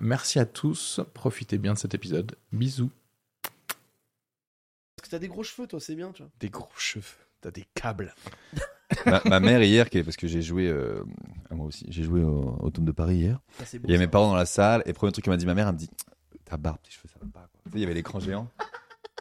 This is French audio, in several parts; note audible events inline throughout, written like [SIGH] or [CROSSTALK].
Merci à tous, profitez bien de cet épisode. Bisous. Parce que t'as des gros cheveux, toi, c'est bien, tu vois. Des gros cheveux, t'as des câbles. [LAUGHS] ma, ma mère hier, qui est- parce que j'ai joué, euh, ah, moi aussi, j'ai joué au, au Dôme de Paris hier. C'est beau, Il y a mes parents dans la salle, et le premier truc qu'elle m'a dit ma mère, elle me dit Ta barbe, tes cheveux, ça va pas. Quoi. Tu sais, il y avait l'écran géant.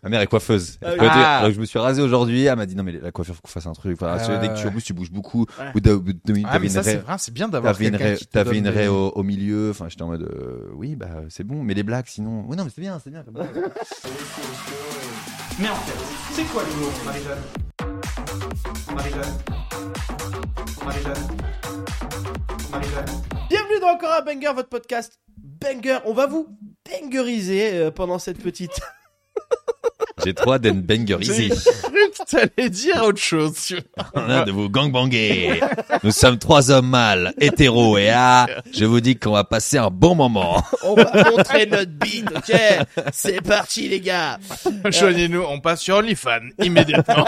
Ma mère est coiffeuse. Ah Elle peut dire- Ah. Alors que je me suis rasé aujourd'hui, elle m'a dit non mais la coiffure faut qu'on fasse un truc. Ah tu dès que ouais, tu en ouais. plus tu bouges beaucoup. Ouais. Au bout d'un- au bout de deux minutes, Ah t'avais mais une ça c'est raie, vrai, c'est bien d'avoir t'avais une quelqu'un raie, qui te t'avais donne une des- raie au, au milieu. Enfin, j'étais en mode euh, oui bah c'est bon, mais les blagues sinon. Oui non mais c'est bien, c'est bien. comme blague. Mais en fait, c'est quoi l'humour, Marie-Jeanne? Marie-Jeanne? Marie-Jeanne? Marie-Jeanne? Bienvenue dans Encore un banger, votre podcast banger. On va vous bangeriser euh, pendant cette petite. J'ai trop hâte d'être que t'allais dire autre chose. tu vois. On a de vous gangbanger. Nous sommes trois hommes mâles, hétéros et ah, je vous dis qu'on va passer un bon moment. On va montrer notre bite, ok C'est parti, les gars. Joignez-nous, on passe sur OnlyFans immédiatement.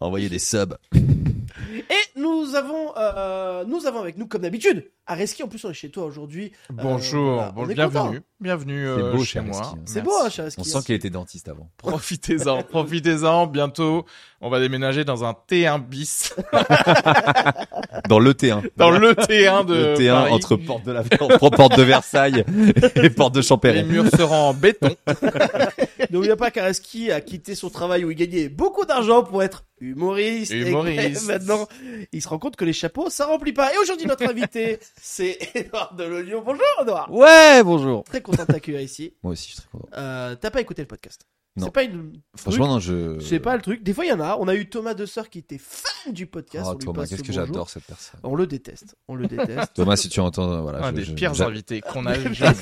Envoyez des subs. Et nous avons, euh, nous avons avec nous, comme d'habitude, Areski. En plus, on est chez toi aujourd'hui. Bonjour, voilà, bon, on est bienvenue, content. bienvenue C'est euh, beau, chez moi. C'est beau, hein, cher Areski. On sent qu'il était dentiste avant. [LAUGHS] Profitez-en, [LAUGHS] profitez-en. Bientôt, on va déménager dans un T1 bis, [LAUGHS] Dans le T1. dans le T1 de le T1 Paris. entre porte de la entre porte de Versailles et porte de Les Champéry. murs seront en béton. N'oubliez pas qu'Areski a quitté son travail où il gagnait beaucoup d'argent pour être humoriste. Et Humoriste. que maintenant, il se rend compte que les chapeaux, ça remplit pas. Et aujourd'hui, notre invité, c'est [LAUGHS] Edouard de l'Oignon. Bonjour, Edouard. Ouais, bonjour. Très content de t'accueillir ici. [LAUGHS] Moi aussi, je suis très content. Euh, T'as pas écouté le podcast Non. C'est pas une. Franchement, truc, non, je. C'est pas le truc. Des fois, il y en a. On a eu Thomas Desseur qui était fan du podcast. Oh, on lui Thomas, passe qu'est-ce que j'adore cette personne. On le déteste. On le déteste. [LAUGHS] Thomas, si tu entends, voilà. Un je- des je- pires invités qu'on a jamais.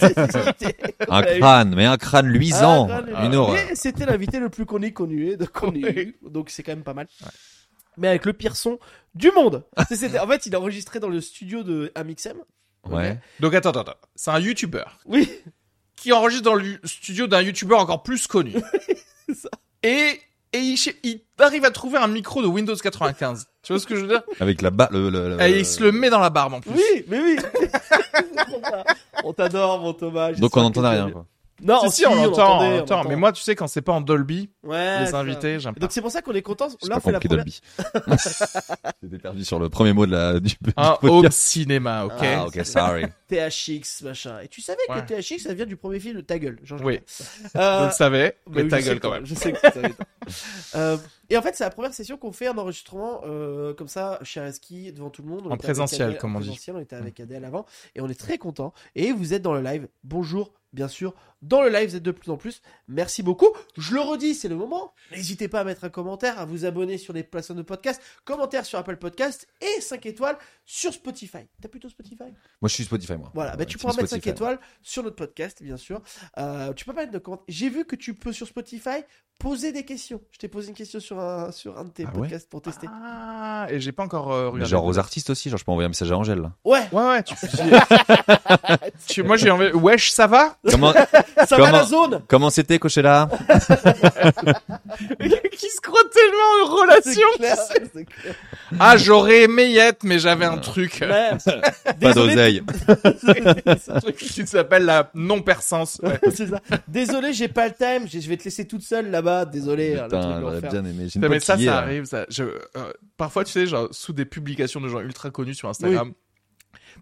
Un eu- crâne, mais un crâne luisant. Ah, crâne, Une horreur. C'était l'invité le plus connu connu de qu'on ait eu, donc c'est quand même pas mal. Mais avec le pire son du monde. C'est- c'était- en fait, il a enregistré dans le studio de Amixem. Ouais. Donc attends, attends, attends. C'est un YouTuber Oui, qui enregistre dans le studio d'un YouTuber encore plus connu. [LAUGHS] C'est ça. Et, et il, arrive à trouver un micro de Windows 95. Tu vois ce que je veux dire? Avec la bas, le, le- le- Et il se le met dans la barbe en plus. oui, mais oui. [LAUGHS] on t'adore, mon Thomas. Donc on que rien, quoi. Non, Si, si, on l'entend, on l'entend. Mais moi, tu sais, quand c'est pas en Dolby, ouais, les invités, j'aime pas. Donc c'est pour ça qu'on est content. Là, on fait la compris première. Dolby. [LAUGHS] J'étais perdu sur le premier mot de la, du, du Un podcast. home cinéma, ok Ah, ok, [LAUGHS] sorry. THX, machin. Et tu savais Ouais. que THX, ça vient du premier film de Ta gueule. Jean Oui. Je Euh, le savais, Bah mais oui, ta gueule quand même. Je sais que tu savais. Euh, et en fait, c'est la première session qu'on fait en enregistrement euh, comme ça chez Areski devant tout le monde. On En présentiel, Adèle- comme on en dit. présentiel, On était avec Adèle avant et on est très content. Et vous êtes dans le live. Bonjour, bien sûr. Dans le live, vous êtes de plus en plus. Merci beaucoup. Je le redis, c'est le moment. N'hésitez pas à mettre un commentaire, à vous abonner sur les plateformes de podcast, commentaire sur Apple Podcast et 5 étoiles sur Spotify. T'as plutôt Spotify? Moi, je suis Spotify, moi. voilà, bah, Ouais, tu pourras mettre 5 Spotify. étoiles sur notre podcast, bien sûr. Euh, tu peux pas mettre de commentaires. J'ai vu que tu peux sur Spotify poser des questions. Je t'ai posé une question sur un, sur un de tes Ah ouais podcasts pour tester. Ah, et j'ai pas encore euh, Mais genre aux artistes aussi, genre je peux envoyer un message à Angèle là. Ouais, Ouais, ouais, tu... [LAUGHS] tu- Moi, j'ai envie... Wesh, ça va? [LAUGHS] Comment ça va Comment- la zone comment c'était Coachella? [LAUGHS] Qui se croit tellement en relation clair, tu sais. c'est clair. Ah, j'aurais aimé y être, mais j'avais un truc. [LAUGHS] Ouais. Pas d'oseille. un truc qui s'appelle la. Ouais. Ça. Désolé, j'ai pas le time. J'ai- Je vais te laisser toute seule là-bas. Désolé. hein, Putain, j'aurais bien aimé. Non, mais ça, ça là. arrive. Ça. Je, euh, parfois, tu sais, genre, sous des publications de gens ultra connus sur Instagram,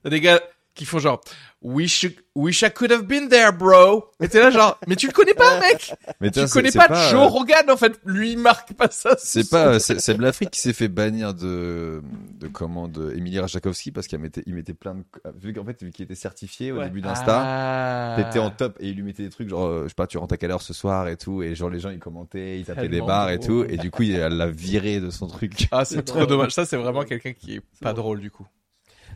t'as des gars qui font genre wish wish I could have been there bro. Et t'es là genre [LAUGHS] mais tu le connais pas mec. Mais tu connais c'est pas, Joe euh, Rogan en fait. Lui il marque pas ça. C'est pas, c'est c'est l'Afrique qui s'est fait bannir de, de comment, de Emilie Rajakowski parce qu'il mettait, il mettait plein de, vu qu'en fait, vu qu'il était certifié au Ouais. début d'Insta, Ah. t'étais en top et il lui mettait des trucs genre, euh, je sais pas, tu rentres à quelle heure ce soir et tout, et genre les gens ils commentaient, ils tapaient des barres et tout, et du coup, il l'a viré de son truc. ah c'est trop dommage. Ça c'est vraiment quelqu'un qui est pas drôle. drôle du coup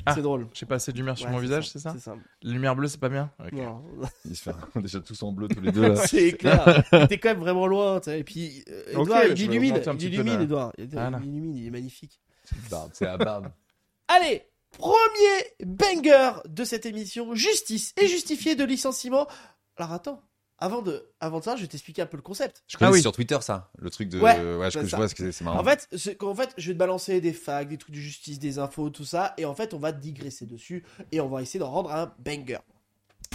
Ah. C'est drôle. j'ai pas assez de lumière sur Ouais, mon visage c'est ça C'est ça. la lumière bleue c'est pas bien Ok. Non. [LAUGHS] Ils se font [LAUGHS] déjà tous en bleu tous les deux là. [LAUGHS] C'est clair. T'es quand même vraiment loin. tu sais. Et puis, euh, Edouard, je il illumine. Il illumine, Edouard. Il Voilà. illumine, il est magnifique. Barbe, C'est la barbe. Allez, premier banger de cette émission. Justice et justifié de licenciement. Alors attends. Avant de, avant de ça, je vais t'expliquer un peu le concept. Je connais Ah oui. sur Twitter ça, le truc de, Ouais, ouais, je, c'est je vois ce que c'est, c'est marrant. En fait, qu'en fait, je vais te balancer des facts, des trucs de justice, des infos, tout ça, et en fait, on va digresser dessus et on va essayer d'en rendre un banger.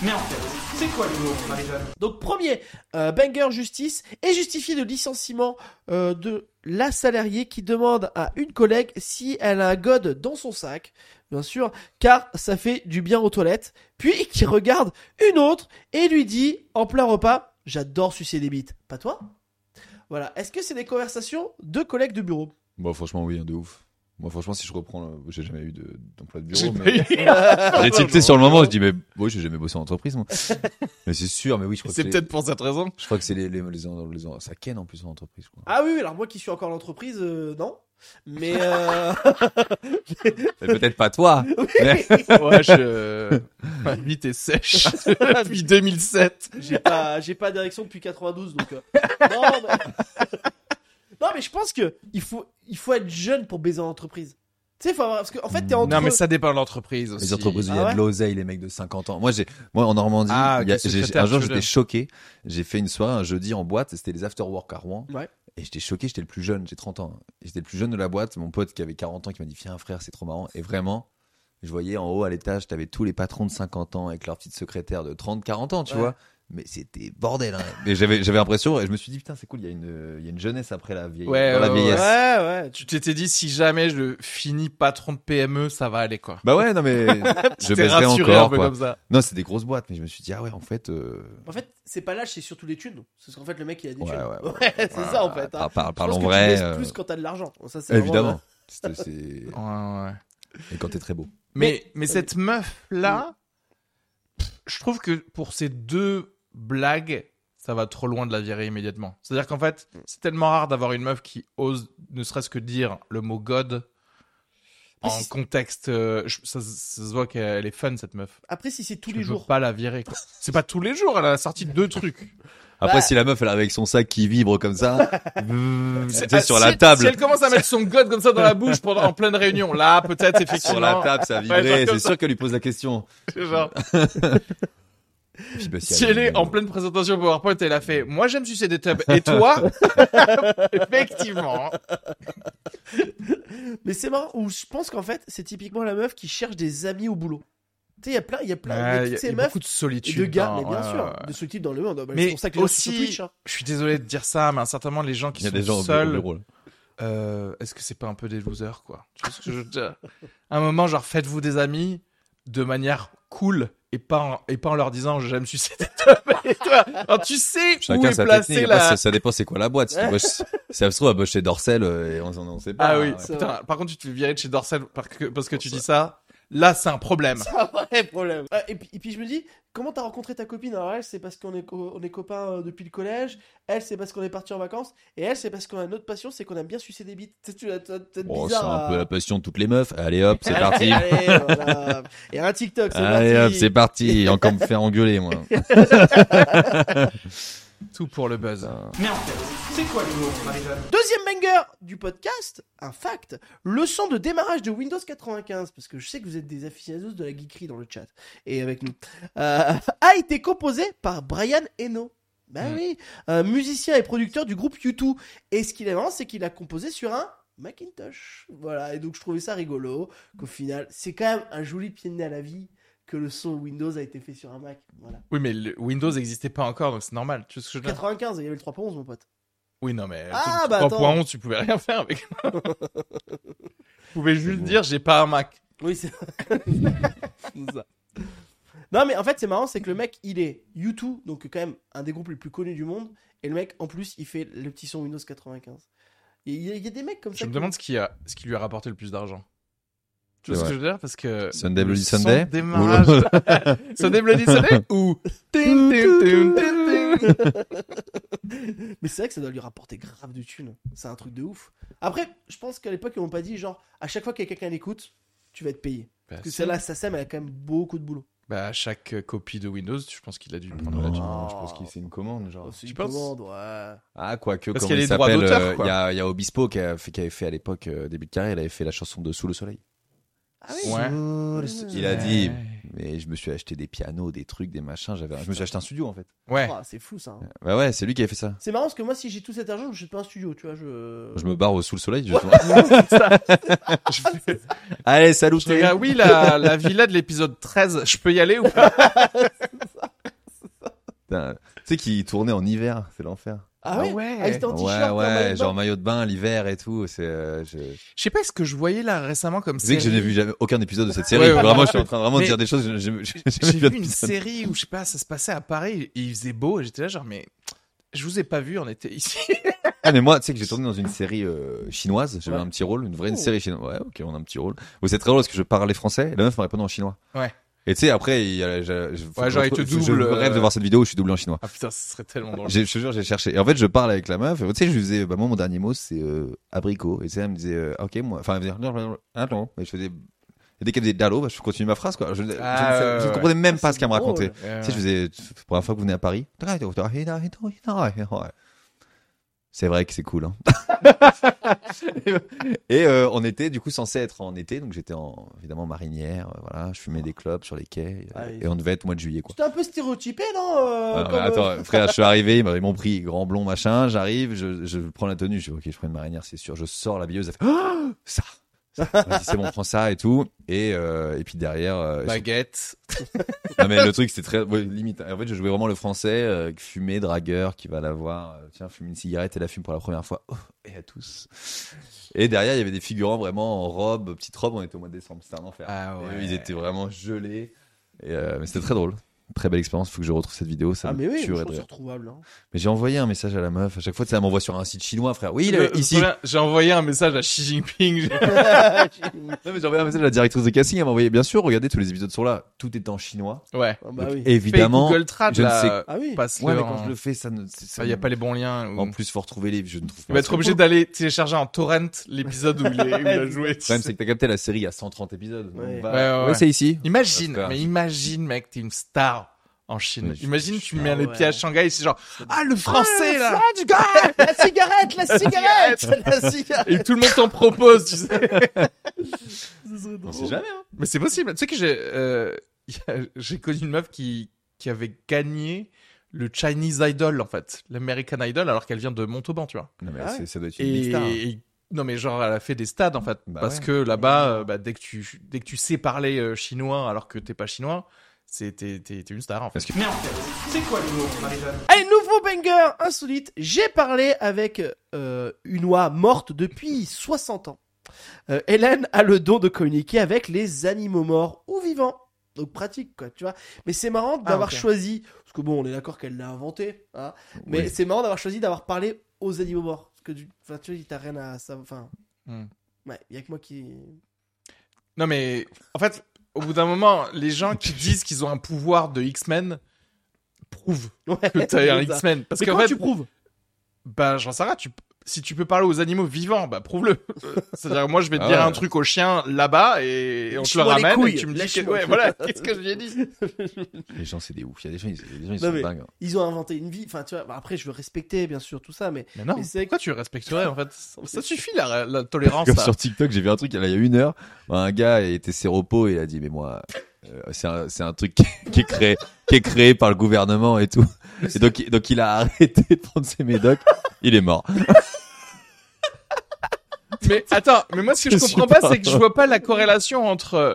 Mais en fait, c'est quoi l'humour, Marie-Jeanne? Donc premier euh, banger justice est justifié de licenciement euh, de la salariée qui demande à une collègue si elle a un god dans son sac, bien sûr, car ça fait du bien aux toilettes, puis qui regarde une autre et lui dit en plein repas j'adore sucer des bites, pas toi? Voilà, est-ce que c'est des conversations de collègues de bureau? Moi franchement oui, hein, de ouf. Moi franchement si je reprends, le- j'ai jamais eu de- d'emploi de, J'ai bureau. Mais... pas eu- [LAUGHS] J'ai tilté sur le moment, je dis mais oui j'ai jamais bossé en entreprise moi. [LAUGHS] mais c'est sûr, mais oui je crois que c'est c'est peut-être pour cette raison Je crois que c'est les, les, les, les, les- ça ken en plus en entreprise. Crois. Ah oui, oui, alors moi qui suis encore l'entreprise, euh, non. Mais euh... [LAUGHS] Peut-être pas toi. mais- ouais je ma bite est sèche depuis 2007 j'ai pas, j'ai pas d'érection depuis 92, donc. euh, Non, mais... non, mais je pense que il faut, il faut être jeune pour baiser en entreprise. Tu sais, faut avoir, parce qu'en fait, t'es entre. non mais ça dépend de l'entreprise aussi Les entreprises où il y Ah a ouais de l'oseille, les mecs de 50 ans. Moi, j'ai, moi, en Normandie, Ah, il y a- ok, j'ai- secrétaire, un jour, tu veux j'étais dire. choqué. J'ai fait une soirée un jeudi en boîte, et c'était les after work à Rouen. Ouais. Et j'étais choqué, j'étais le plus jeune, j'ai 30 ans. Et J'étais le plus jeune de la boîte. Mon pote qui avait 40 ans qui m'a dit, viens, frère, c'est trop marrant. Et vraiment, je voyais en haut à l'étage, t'avais tous les patrons de 50 ans avec leur petite secrétaire de 30, 40 ans, tu Ouais. vois. Mais c'était bordel, hein. Mais j'avais, j'avais l'impression, et je me suis dit, putain, c'est cool, il y a une, il y a une jeunesse après la vieille, Ouais, dans la ouais, vieillesse. Ouais, ouais. tu t'étais dit si jamais je finis patron de PME ça va aller quoi Bah ouais, non mais, [LAUGHS] je rassuré encore, un peu quoi. comme ça Non, c'est des grosses boîtes, mais je me suis dit, ah ouais, en fait, euh, En fait, c'est pas l'âge, c'est surtout les thunes. Parce qu'en fait, le mec, il a des Ouais, thunes. [LAUGHS] ouais, ouais. c'est ça, en fait. hein. par- parlons pense que vrai. Tu euh, plus quand t'as de l'argent. Ça, c'est vraiment- évidemment. [LAUGHS] C'est- c'est- ouais, ouais. Et quand t'es très beau. Mais, mais cette meuf-là, je trouve que pour ces deux blagues, ça va trop loin de la virer immédiatement. C'est-à-dire qu'en fait, c'est tellement rare d'avoir une meuf qui ose ne serait-ce que dire le mot God en si- contexte. euh, je- ça, ça se voit qu'elle est fun, cette meuf. Après, si c'est tous Je les jours. pas la virer. [LAUGHS] C'est pas tous les jours, elle a sorti deux trucs. Après, Bah- si la meuf, elle est avec son sac qui vibre comme ça, [LAUGHS] c'était Ah, sur si la elle- table. Si elle commence à mettre son God comme ça dans la bouche pendant, en pleine réunion, là, peut-être, effectivement. Sur la table, ça a vibré. c'est sûr qu'elle lui pose la question. Genre, [LAUGHS] si elle est en pleine présentation PowerPoint, elle a fait Moi j'aime sucer des tubs. [LAUGHS] Et toi? [LAUGHS] Effectivement. Mais c'est marrant, où je pense qu'en fait, c'est typiquement la meuf qui cherche des amis au boulot. Tu sais, il y a plein, il y a plein, il y a Ouais, toutes Il y a, ces il y a meufs beaucoup de solitude. de gars, dans- mais bien ouais, sûr, ouais, de ce type dans le monde. Bah, c'est Mais pour ça que les gens sont sur aussi, Twitch. hein. je suis désolé de dire ça, mais certainement les gens qui Il y a sont des gens au seuls, euh, est-ce que c'est pas un peu des losers, quoi? Tu vois ce que je veux dire? À un moment, genre, faites-vous des amis de manière cool et pas en, et pas en leur disant j'aime. Et [LAUGHS] toi, alors, tu sais où Chacun est placée technique. Après, la... ça, dépend c'est quoi la boîte. Si, bosses- si ça se trouve, bosse chez Dorsel euh, et on s'en on sait pas. Ah oui, Ouais. c'est putain, par contre, tu te fais virer de chez Dorsel parce que, parce que tu dis ça. Là, c'est un problème. C'est un vrai problème. Euh, et, puis, et puis je me dis, comment t'as rencontré ta copine? Alors elle, c'est parce qu'on est, co- on est copains euh, depuis le collège. Elle, c'est parce qu'on est parti en vacances. Et elle, c'est parce qu'on a une autre passion, c'est qu'on aime bien sucer des bites. As peut-être Bon, c'est bizarre. un à- peu la passion de toutes les meufs. Allez hop, c'est [LAUGHS] parti. Allez, voilà. Et un TikTok, c'est Allez hop, parti. c'est parti. Encore me faire engueuler, moi. [LAUGHS] Tout pour le buzz. Mais en fait, c'est quoi l'humour, Marie-Jeanne? Deuxième banger du podcast, un fact. Leçon de démarrage de Windows 95, parce que je sais que vous êtes des aficionados de la geekerie dans le chat, et avec nous, euh, [LAUGHS] a été composé par Brian Eno. Ben Mm. oui, un musicien et producteur du groupe U2. Et ce qu'il est marrant, c'est qu'il a composé sur un Macintosh. Voilà, et donc je trouvais ça rigolo, qu'au final, c'est quand même un joli pied de nez à la vie que le son Windows a été fait sur un Mac. Voilà. Oui, mais le Windows n'existait pas encore, donc c'est normal. Tu vois ce que je veux dire? 95, il y avait le 3.11, mon pote. Oui, non, mais Ah, bah, 3.11, tu pouvais rien faire avec. [LAUGHS] tu pouvais juste dire j'ai pas un Mac. Oui, [LAUGHS] c'est ça. Non, mais en fait, c'est marrant, c'est que le mec, il est YouTube, donc quand même un des groupes les plus connus du monde. Et le mec, en plus, il fait le petit son Windows 95. Il y, a, il y a des mecs comme ça. Je me demande ce qui, a, ce qui lui a rapporté le plus d'argent. Tu vois ce que je veux dire? Parce que. Sunday Bloody Sunday? démarrage. [LAUGHS] Sunday Bloody Sunday? Ou. Mais c'est vrai que ça doit lui rapporter grave de thunes. C'est un truc de ouf. Après, je pense qu'à l'époque, ils m'ont pas dit, genre, à chaque fois qu'il y a quelqu'un l'écoute, tu vas être payé. Bah, Parce que celle-là, sa SAM, elle a quand même beaucoup de boulot. Bah, à chaque euh, copie de Windows, je pense qu'il a dû prendre Non, là-dessus. je pense que c'est une commande, genre. Oh, c'est tu une penses? commande, ouais. Ah, quoique, Parce comment qu'il y a il les droits s'appelle d'auteur, euh, quoi. Il y a, il y a Obispo qui, a fait, qui avait fait à l'époque, euh, début de carrière, il avait fait la chanson de Sous le soleil. Ah oui Ouais. Ah. Il a dit, mais je me suis acheté des pianos, des trucs, des machins, j'avais, je me suis acheté un studio en fait. Ouais. Oh, c'est fou ça. hein. Bah ouais, c'est lui qui avait fait ça. C'est marrant parce que moi, si j'ai tout cet argent, je m'achète pas un studio, tu vois. Je, Je me barre au sous le soleil, justement. [LAUGHS] [LAUGHS] Je fais- Allez, salut, je regarde, oui, la, la villa de l'épisode 13, je peux y aller ou pas? [LAUGHS] Tu sais qu'il tournait en hiver, c'est l'enfer. Ah ouais, Ah ouais. Ah, il était en Ouais, t-shirt, ouais, de genre maillot de bain l'hiver et tout. C'est, euh, je... Je sais pas ce que je voyais là récemment comme Tu sais que je série. n'ai vu jamais aucun épisode de cette série. Ouais, ouais, vraiment, ouais. je suis en train vraiment de Mais dire des choses. J'ai vu vu un une épisode. série où je sais pas, ça se passait à Paris et il faisait beau et j'étais là genre mais je vous ai pas vu, on était ici. [LAUGHS] Ah, mais moi, tu sais que j'ai tourné dans une série euh, chinoise. J'avais Ouais. un petit rôle, une vraie Oh. série chinoise. Ouais, ok, on a un petit rôle. C'est très drôle parce que je parlais français et la meuf me répondait en chinois. Ouais. Et tu sais, après, il y a, je, je, faut Ouais, que genre, je il te retrouve- double, Je rêve de euh, voir cette vidéo où je suis doublé en chinois. Ah putain, ce serait tellement drôle. Je te jure, j'ai cherché. Et en fait, je parle avec la meuf. Tu sais, je lui disais, bah, moi, mon dernier mot, c'est euh, abricot. Et tu sais, elle me disait, euh, ok, moi. Enfin, elle me disait, attends. Et je faisais. Et dès qu'elle disait dalo, bah, je continue ma phrase, quoi. Je, Ah, je- je comprenais même pas ce qu'elle me racontait. Tu sais, je faisais, pour la fois que vous venez à Paris. C'est vrai que c'est cool. Hein. [LAUGHS] et euh, on était du coup censé être en été, donc j'étais en évidemment marinière. euh, voilà, je fumais des clopes sur les quais Ah et on devait être mois de juillet quoi. C'était un peu stéréotypé, non euh, Ah, comme, attends, frère, je [LAUGHS] suis arrivé, ils m'ont- pris grand blond machin, j'arrive, je, je prends la tenue, je dis ok, je prends une marinière, c'est sûr, je sors la billeuse, elle fait Ah [GASPS] ça. C'est bon, prends ça et tout. Et, euh, et puis derrière, euh, Baguette. non mais le truc c'était très ouais, limite. En fait, je jouais vraiment le français, euh, fumé, dragueur, qui va la voir. euh, tiens, fume une cigarette et la fume pour la première fois. Oh, et à tous. Et derrière, il y avait des figurants vraiment en robe, petite robe. On était au mois de décembre, c'était un enfer. Ah Et ouais. eux, ils étaient vraiment gelés. Et, mais c'était très drôle. Très belle expérience. Faut que je retrouve cette vidéo. Ça Ah, mais oui, je rire. retrouvable. hein. Mais j'ai envoyé un message à la meuf. À chaque fois, tu sais, elle m'envoie sur un site chinois, frère. Oui, il est Le- ici. J'ai envoyé un message à Xi Jinping. [LAUGHS] J'ai- Non, mais j'ai envoyé un message à la directrice de casting. Elle m'a envoyé, bien sûr, regardez, tous les épisodes sont là. Tout est en chinois. Ouais. Ah, bah Donc, oui. évidemment. Google Trad, je ne sais- Ah oui. passe Ouais, mais quand je le fais, ça ne. ça Il y a pas les bons liens. ou- En plus, faut retrouver les. Je ne trouve pas. Il va être obligé d'aller télécharger en torrent l'épisode où il, a [LAUGHS] joué. Le problème, c'est que t'as capté la série, il y a 130 épisodes. Ouais. c'est ici. Imagine, mais imagine, mec, t'es une star en Chine. Imagine, tu Ah mets les ouais. pieds à Shanghai, c'est genre, ah, le français, là! la cigarette, la cigarette, la cigarette. Et tout le monde t'en propose, tu sais. On sait jamais, hein. Mais c'est possible. Tu sais que j'ai, euh, [LAUGHS] j'ai connu une meuf qui, qui avait gagné le Chinese Idol, en fait. L'American Idol, alors qu'elle vient de Montauban, tu vois. Non, mais Ah c'est- ouais. ça doit être une Et, star. et- non, mais genre, elle a fait des stades, en fait. Bah parce ouais. que là-bas, euh, bah, dès que tu, dès que tu sais parler euh, chinois alors que t'es pas chinois, t'es, une star, en fait. Que Mais en fait, c'est quoi l'humour, Marie-Jeanne? Allez, nouveau banger insolite. J'ai parlé avec euh, une oie morte depuis 60 ans. Euh, Hélène a le don de communiquer avec les animaux morts ou vivants. Donc pratique, quoi, tu vois. Mais c'est marrant d'avoir ok. choisi, parce que bon, on est d'accord qu'elle l'a inventé, hein, mais Oui. c'est marrant d'avoir choisi d'avoir parlé aux animaux morts. Parce que, enfin, tu vois, t'as rien à savoir. Enfin, Hmm. ouais, y a que moi qui. Non, mais en fait, au bout d'un moment, les gens qui disent qu'ils ont un pouvoir de X-Men prouvent Ouais, que t'as un. X-Men. Parce Mais qu'en comment fait, tu prouves? bah, j'en sais rien, tu, si tu peux parler aux animaux vivants, bah, prouve-le. [LAUGHS] C'est-à-dire, moi, je vais te Ah dire ouais. un truc au chien là-bas et, et on te le ramène et tu me dis que, ouais, voilà, qu'est-ce que j'ai dit? [LAUGHS] les gens, c'est des ouf. Il y a des gens, ils, il y a des gens, ils Non, sont dingues. hein. Ils ont inventé une vie. Enfin, tu vois. bah, après, je veux respecter, bien sûr, tout ça, mais Mais non, Mais c'est- pourquoi tu respecterais, en fait? [LAUGHS] Ça suffit, la, la tolérance, Comme sur TikTok, j'ai vu un truc, il y a une heure, un gars était séropo et il a dit, mais moi, euh, c'est un, c'est un truc qui est, qui est créé, qui est créé par le gouvernement et tout. Et donc, donc il a arrêté de prendre ses médocs. Il est mort. [LAUGHS] Mais attends, mais moi, ce que je Je comprends pas, pas- c'est que je vois pas la corrélation entre euh,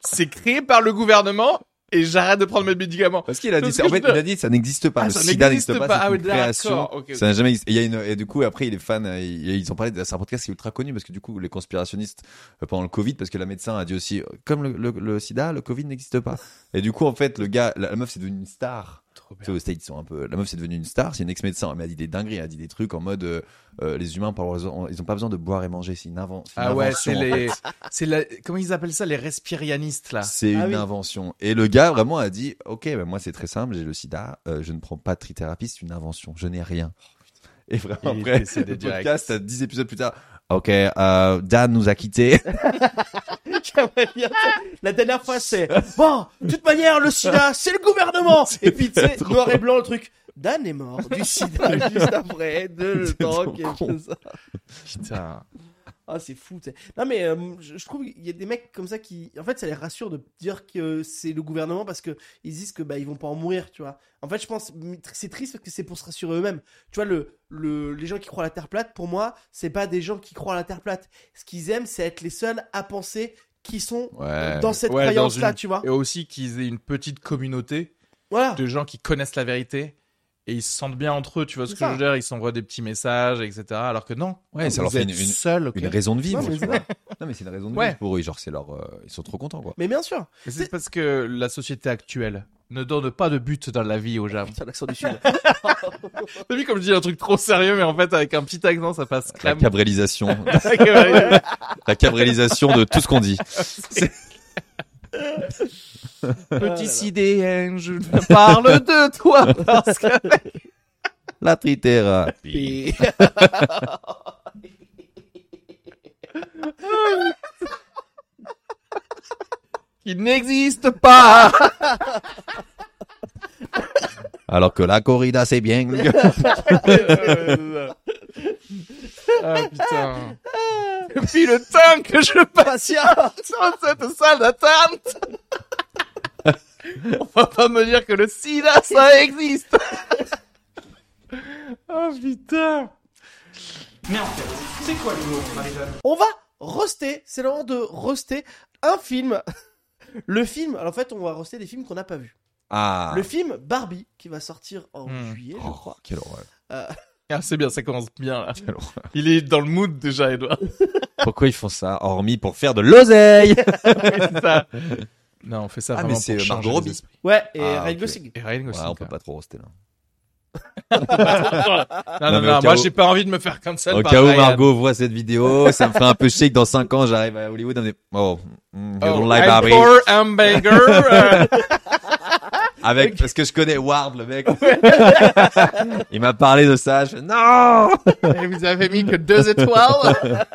c'est créé par le gouvernement et j'arrête de prendre mes médicaments. Parce qu'il a dit, ça- en fait, il a dit, ça n'existe pas. Ah, le ça sida n'existe pas. pas. c'est Ah oui, une création. d'accord, ok, ok. Ça n'a jamais existé. Et, il y a une, et du coup, après, il est fan, euh, ils, ont parlé, de- c'est un podcast qui est ultra connu parce que du coup, les conspirationnistes, euh, pendant le Covid, parce que la médecin a dit aussi, euh, comme le, le, le sida, le Covid n'existe pas. Et du coup, en fait, le gars, la, la meuf, c'est devenue une star. Aux States, ils sont un peu, la meuf, c'est devenue une star. C'est une ex-médecin. Mais elle a dit des dingueries. Elle a dit des trucs en mode, euh, euh, les humains, par leur- ils ont pas besoin de boire et manger. C'est une, inven- c'est une Ah ouais, invention. c'est les, [LAUGHS] la, comment ils appellent ça, les respirianistes, là? C'est Ah une oui. invention. Et le gars vraiment a dit, ok, ben moi c'est très simple, j'ai le sida, euh, je ne prends pas de trithérapie, c'est une invention, je n'ai rien. Et vraiment après, le podcast, à 10 épisodes plus tard, ok, euh, Dan nous a quittés. [LAUGHS] J'aimerais bien ça. La dernière fois, c'est bon. De toute manière, le SIDA, c'est le gouvernement. [LAUGHS] Et puis tu sais, noir et blanc le truc. Dan est mort du SIDA [LAUGHS] juste après de le trop quelque con. chose. Putain. Ah, c'est fou. t'sais. Non, mais euh, je, je trouve qu'il y a des mecs comme ça qui, en fait, ça les rassure de dire que c'est le gouvernement parce que ils disent que bah ils vont pas en mourir, tu vois. En fait, je pense c'est triste parce que c'est pour se rassurer eux-mêmes. Tu vois, le, le les gens qui croient à la Terre plate, pour moi, c'est pas des gens qui croient à la Terre plate. Ce qu'ils aiment, c'est être les seuls à penser qui sont Ouais. dans cette Ouais, croyance-là, une- tu vois. Et aussi qu'ils aient une petite communauté Voilà. de gens qui connaissent la vérité et ils se sentent bien entre eux, tu vois ce que ça. je veux dire? Ils s'envoient des petits messages, etc. Alors que non. Ouais, ça vous leur fait êtes une- une- seul, Une raison de vivre. Ouais, mais tu c'est vois. vrai. [LAUGHS] non mais c'est une raison de Ouais. vivre pour eux, genre c'est leur, euh, ils sont trop contents quoi. Mais bien sûr. Mais c'est parce que la société actuelle ne donne pas de but dans la vie aux gens. Putain, l'accent du sud. [LAUGHS] T'as vu comme je dis un truc trop sérieux, mais en fait avec un petit accent ça passe La crème. cabrélisation, [LAUGHS] Ouais. [LAUGHS] la cabrélisation de tout ce qu'on dit. Petit sidéen, je parle de toi parce que La trithérapie. Et- il n'existe pas. [LAUGHS] Alors que la corrida c'est bien. [LAUGHS] ah putain. Depuis le temps que je passe dans cette salle d'attente, on va pas me dire que le sida ça existe. [LAUGHS] oh putain. Mais en fait, c'est quoi l'humour, Marie-Jeanne? On va roaster. C'est le moment de roaster un film. Le film. Alors en fait, on va roaster des films qu'on n'a pas vus. Ah. Le film Barbie qui va sortir en Hmm. juillet, je Oh, crois. quelle horreur. Ah c'est bien, ça commence bien là. Quelle horreur. Il est dans le mood déjà, Edouard. [LAUGHS] Pourquoi ils font ça Hormis pour faire de l'oseille? [LAUGHS] Non, on fait ça Ah, vraiment mais c'est, pour euh, changer Margot les Robbie. Ouais, et Ah, Ryan ok. Gosling. Et Ryan Gosling. Ouais, on peut pas trop roster là. Non, non, Non, non, mais au cas moi j'ai pas envie de me faire cancel Au cas où Ryan. Margot voit cette vidéo, ça me ferait un peu chier que dans 5 ans j'arrive à Hollywood et me dit Oh, mm, you Oh, don't like I'm Barbie. poor hamburger. [LAUGHS] euh, Avec, [LAUGHS] parce que je connais Ward, le mec. [LAUGHS] Il m'a parlé de ça. Je fais, non! et vous avez mis que deux étoiles.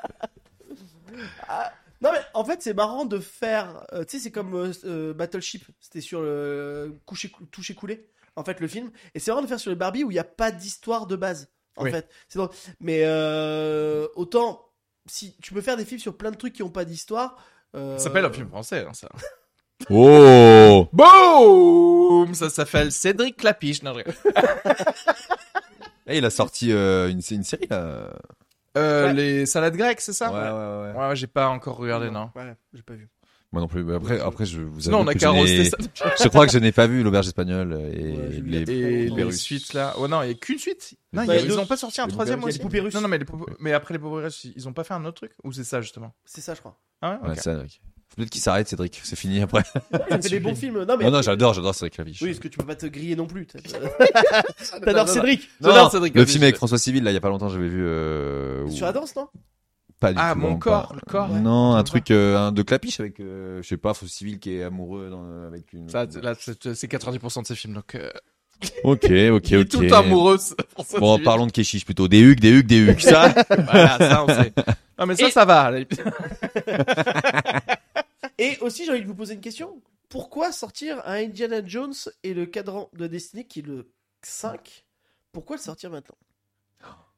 Non mais en fait c'est marrant de faire, euh, tu sais c'est comme euh, euh, Battleship, c'était sur le coucher toucher coulé en fait le film, et c'est marrant de faire sur le Barbie où il n'y a pas d'histoire de base en Oui. fait. C'est drôle. Mais euh, autant si tu peux faire des films sur plein de trucs qui ont pas d'histoire. Euh... Ça s'appelle un film français, hein, ça. [LAUGHS] Oh! Boum Ça s'appelle Cédric Clapiche. Non, je rigole. [LAUGHS] Eh, il a sorti euh, une, série là. euh, Ouais. Les salades grecques, c'est ça? Ouais, ouais. Ouais, ouais, j'ai pas encore regardé, non. Ouais, j'ai pas vu. Moi non plus. Mais après, après, je vous avoue on a que je ça. [LAUGHS] Je crois que je n'ai pas vu l'auberge espagnole et Ouais, les, Et Les les Russes. suites là. Ouais, non, il y a qu'une suite. Non, Bah, y a- ils deux- ont pas sorti un les troisième aussi. les poupées russes. Non, non, mais, les poupées- mais après les poupées russes, ils ont pas fait un autre truc Ou c'est ça justement? C'est ça je crois. Ah ouais, Ouais, ok. Cédric. Peut-être qu'il s'arrête, Cédric. C'est fini après. [LAUGHS] Ça fait des [LAUGHS] bons films. Non mais. Non, non, j'adore, j'adore Cédric Claviche. Oui, parce que tu peux pas te griller non plus. T'adores Cédric. Non, J'adore Cédric le film avec François Civil, là, il y a pas longtemps, j'avais vu. Euh, Sur la danse non? Pas du Ah, tout, mon non, corps, pas- le corps. Non, un truc euh, un de clapiche avec, euh, je sais pas, François Civil qui est amoureux dans- avec une. Ça, là, c'est c'est 90% de ces films, donc euh, Ok, ok, [LAUGHS] il ok. tout amoureux. Bon, Civil. parlons de Keshish plutôt. Des hucs, des hucs, des hucs. Ça. [LAUGHS] Voilà, ça on sait. Non mais ça, Et- ça va. [LAUGHS] Et aussi, j'ai envie de vous poser une question. Pourquoi sortir un Indiana Jones et le cadran de Destiny qui est le 5 Pourquoi le sortir maintenant?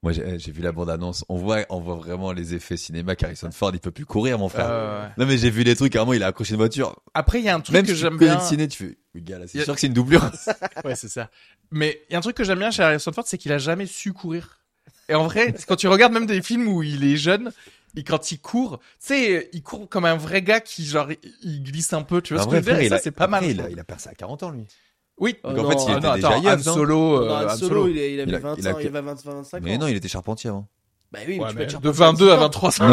Moi, j'ai vu la bande annonce. On voit, on voit vraiment les effets cinéma. Harrison Ford, il peut plus courir, mon frère. Euh, ouais. Non, mais j'ai vu les trucs. À un moment, il a accroché une voiture. Après, il y a un truc Même que si j'aime bien. le ciné, tu fais, le gars, là, c'est a- sûr que c'est une doublure. [LAUGHS] Ouais, c'est ça. Mais il y a un truc que j'aime bien chez Harrison Ford, c'est qu'il a jamais su courir. Et en vrai, quand tu regardes même des films où il est jeune, Et quand il court, tu sais, il court comme un vrai gars qui, genre, il- glisse un peu, tu vois ce que je veux dire c'est pas mal. Il a, il a percé à 40 ans, lui. Oui. Oh Donc, en non, fait, il Ah était non, déjà attends, yeuf, Han non Solo, Non, euh, Han Han Solo, Solo. il, avait Il a- 20 il a ans, il avait 20, 25 Mais ans. non, il était charpentier avant. Bah oui, mais Ouais, tu peux mais être de charpentier 22 à 26 ans. 23 ans.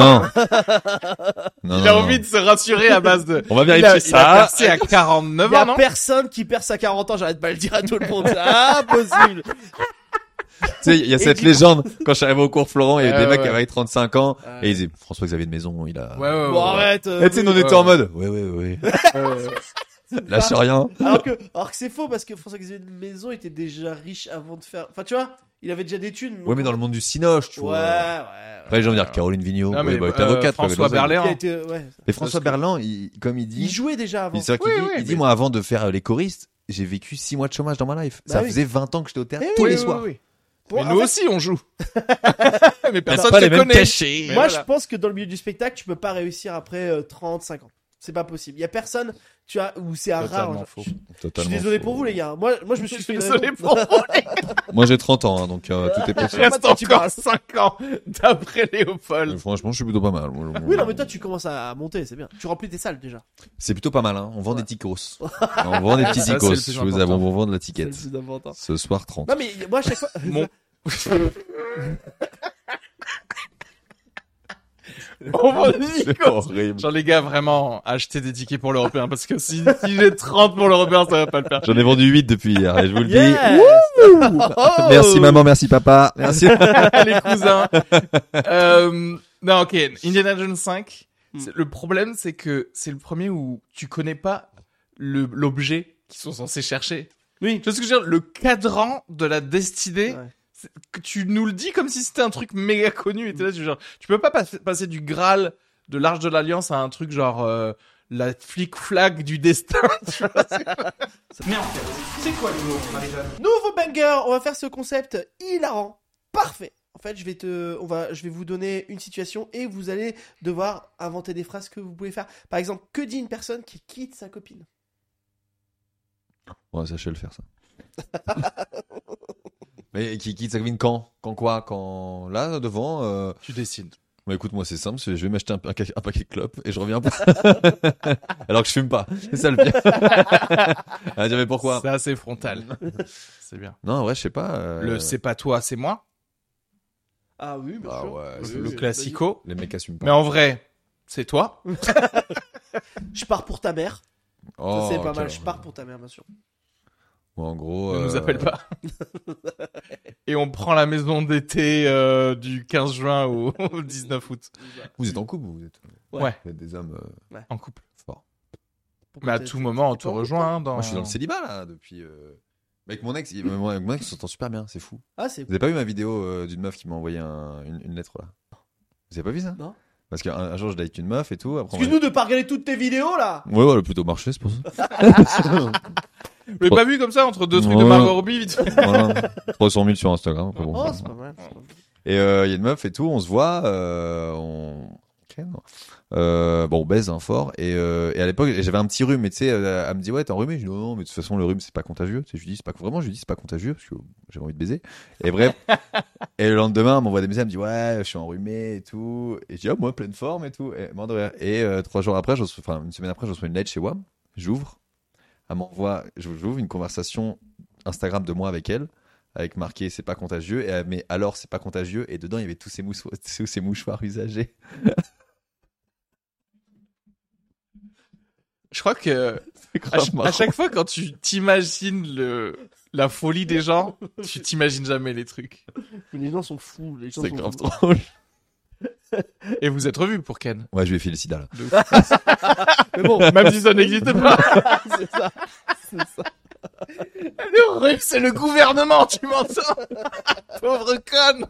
Non. non, Il a envie de se rassurer à base de. [LAUGHS] On va Il a, vérifier il a ça. percé à 49 Il y ans, a non personne qui perce à 40 ans, j'arrête pas de le dire à tout le monde. C'est impossible. Tu sais, il y a Et cette légende. Quand je suis arrivé au cours Florent, il y avait Ouais, des mecs ouais. qui avaient 35 ans. Et ils disaient, François-Xavier de Maison, il a... Ouais, ouais, ouais. Bon, ouais. arrête. euh, Et tu sais, nous, on était en mode, ouais, ouais, ouais. [LAUGHS] Lâche rien. Alors que, alors que c'est faux parce que François Xavier de Maison était déjà riche avant de faire. Enfin, tu vois, il avait déjà des thunes. Ouais, mais dans le monde du cinoche, tu Ouais, vois. ouais. Après, les gens vont dire Caroline Vigneault. Non, Ouais, mais, bah, euh, avocate, François mais été, ouais. Et François Berland, il, comme il dit, Il jouait déjà avant. il, c'est vrai qu'il Oui, dit, oui, il dit, mais- moi, avant de faire les choristes, j'ai vécu 6 mois de chômage dans ma life. Bah ça oui. faisait 20 ans que j'étais au théâtre Eh tous oui, les oui, soirs. oui, oui. Bon, mais nous fait, aussi, on joue. [LAUGHS] mais Mais personne mêmes connaît. Mais Moi, voilà. je pense que dans le milieu du spectacle, tu peux pas réussir après euh, 30, 50. C'est pas possible. Il y a personne, tu as, ou c'est un rare. Totalement Je, faux. je- je suis Totalement désolé faux. pour vous, les gars. Moi, moi, je me suis [LAUGHS] Je suis désolé pour vous. [LAUGHS] Moi, j'ai 30 ans, hein, donc euh, tout est [LAUGHS] Il possible. reste Maintenant, tu encore parles. 5 ans d'après Mais Léopold. franchement, je suis plutôt pas mal. Oui, non, mais toi, tu commences à monter, c'est bien. Tu remplis tes salles déjà. C'est plutôt pas mal, hein. On vend Ouais. des ticos. on vend des petits Ça, ticos. plus Je vous avons on vend de la C'est ticket. important. Ce soir, 30. Non, mais moi, à chaque fois. Mon... [LAUGHS] On va C'est horrible. Genre les gars, vraiment, achetez des tickets pour l'européen parce que si, si j'ai 30 pour l'européen, ça va pas le faire. J'en ai vendu 8 depuis hier, et je vous le dis. Yes Oh Merci maman, merci papa. Merci. [LAUGHS] les cousins. Euh, non, ok. Indiana Jones 5. c'est- Le problème, c'est que c'est le premier où tu connais pas l'objet qu'ils sont censés chercher. Oui. Tu vois ce que je veux dire? Le cadran de la destinée. Ouais. Tu nous le dis comme si c'était un truc méga connu. Et là, tu, genre, tu peux pas pas- passer du Graal de l'Arche de l'Alliance à un truc genre euh, la flic-flag du destin. [LAUGHS] tu vois. Mais en fait, c'est quoi l'humour, Marie-Jeanne Nouveau banger, on va faire ce concept hilarant, parfait. En fait, je vais te, on va, je vais vous donner une situation et vous allez devoir inventer des phrases que vous pouvez faire. Par exemple, que dit une personne qui quitte sa copine? Je sais le faire, ça. [LAUGHS] Mais qui quitte sa copine quand? Quand quoi? Quand là, devant euh... tu décides. Bah écoute, moi c'est simple, je vais m'acheter un, pa- un paquet de clopes et je reviens pas. [LAUGHS] Alors que je fume pas. C'est ça le pire. [LAUGHS] ah, mais pourquoi C'est assez frontal. c'est bien. Non, ouais, je sais pas. euh, Le c'est pas toi, c'est moi? Ah oui, bien Ah sûr. ouais, Oui, c'est le oui, classico. Les mecs assument pas. Mais en vrai, c'est toi? [LAUGHS] Je pars pour ta mère. Oh, ça c'est pas mal. Je pars pour ta mère, bien sûr. Bon, en gros. Ne nous euh, appelle pas. Et on prend la maison d'été euh, du 15 juin au, [LAUGHS] au 19 août. Vous êtes en couple, vous êtes, Ouais. Ouais. vous êtes des hommes euh, En couple. Pourquoi Mais à tout moment, on te rejoint dans. Moi, je suis dans le célibat là depuis. Euh... Avec mon ex, il... mon ex, on s'entend super bien, c'est fou. Ah, c'est Vous avez pas vu ma vidéo euh, d'une meuf qui m'a envoyé un- une, une lettre là? Vous avez pas vu ça? Non. Parce qu'un un jour je date une meuf et tout. Après, on Excuse-nous de pas regarder toutes tes vidéos là. Ouais, ouais, elle a plutôt marché, c'est pour ça. [LAUGHS] [LAUGHS] Vous l'avez pas vu comme ça entre deux trucs de. Margot Robbie vite voilà. 300 000 sur Instagram. bon. Oh, c'est pas mal. Et euh, il y a une meuf et tout, on se voit, euh, on... Euh, bon, on baise un fort. Et, euh, et à l'époque, j'avais un petit rhume, mais tu sais, elle me dit, ouais, t'es enrhumé. Je dis, non, non, mais de toute façon, le rhume, c'est pas contagieux. Tu sais, je lui dis, c'est pas, vraiment, je lui dis, c'est pas contagieux, parce que j'avais envie de baiser. Et bref. [LAUGHS] et le lendemain, elle m'envoie des messages, elle me dit, ouais, je suis enrhumé et tout. Et je dis, oh, moi, pleine forme et tout. Et, mort de rire. et euh, trois jours après, je reçois- enfin, une semaine après, je reçois une lettre chez WAM. J'ouvre. Elle m'envoie, j'ouvre une conversation Instagram de moi avec elle avec marqué c'est pas contagieux et elle met alors c'est pas contagieux et dedans il y avait tous ces, mousso- [LAUGHS] tous ces mouchoirs usagés. [LAUGHS] Je crois que [LAUGHS] à, ch- à chaque fois quand tu t'imagines le la folie des gens, tu t'imagines jamais les trucs. Mais Les gens sont fous. Les gens C'est sont grave fous. drôle. Et vous êtes revus pour Ken. Ouais, je lui ai fait le sida là. Mais bon, Même si ça n'existe pas. [LAUGHS] c'est ça. C'est ça. Le horrible, c'est le gouvernement, tu m'entends [LAUGHS] Pauvre conne